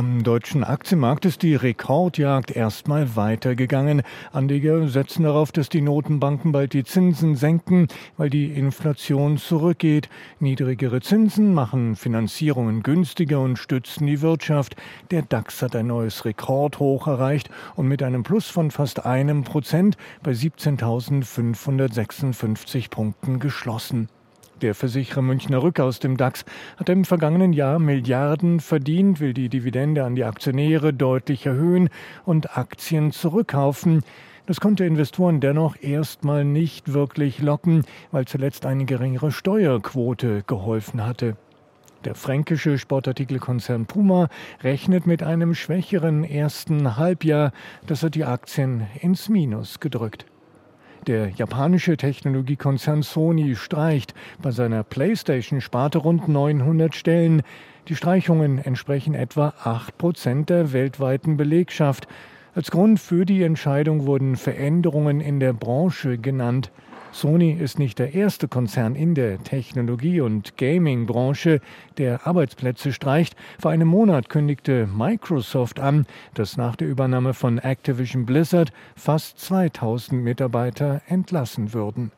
Am deutschen Aktienmarkt ist die Rekordjagd erstmal weitergegangen. Anleger setzen darauf, dass die Notenbanken bald die Zinsen senken, weil die Inflation zurückgeht. Niedrigere Zinsen machen Finanzierungen günstiger und stützen die Wirtschaft. Der DAX hat ein neues Rekordhoch erreicht und mit einem Plus von fast einem Prozent bei 17.556 Punkten geschlossen. Der Versicherer Münchner Rück aus dem DAX hat im vergangenen Jahr Milliarden verdient, will die Dividende an die Aktionäre deutlich erhöhen und Aktien zurückkaufen. Das konnte Investoren dennoch erstmal nicht wirklich locken, weil zuletzt eine geringere Steuerquote geholfen hatte. Der fränkische Sportartikelkonzern Puma rechnet mit einem schwächeren ersten Halbjahr. Das hat die Aktien ins Minus gedrückt. Der japanische Technologiekonzern Sony streicht bei seiner PlayStation-Sparte rund 900 Stellen. Die Streichungen entsprechen etwa 8 Prozent der weltweiten Belegschaft. Als Grund für die Entscheidung wurden Veränderungen in der Branche genannt. Sony ist nicht der erste Konzern in der Technologie- und Gaming-Branche, der Arbeitsplätze streicht. Vor einem Monat kündigte Microsoft an, dass nach der Übernahme von Activision Blizzard fast 2000 Mitarbeiter entlassen würden.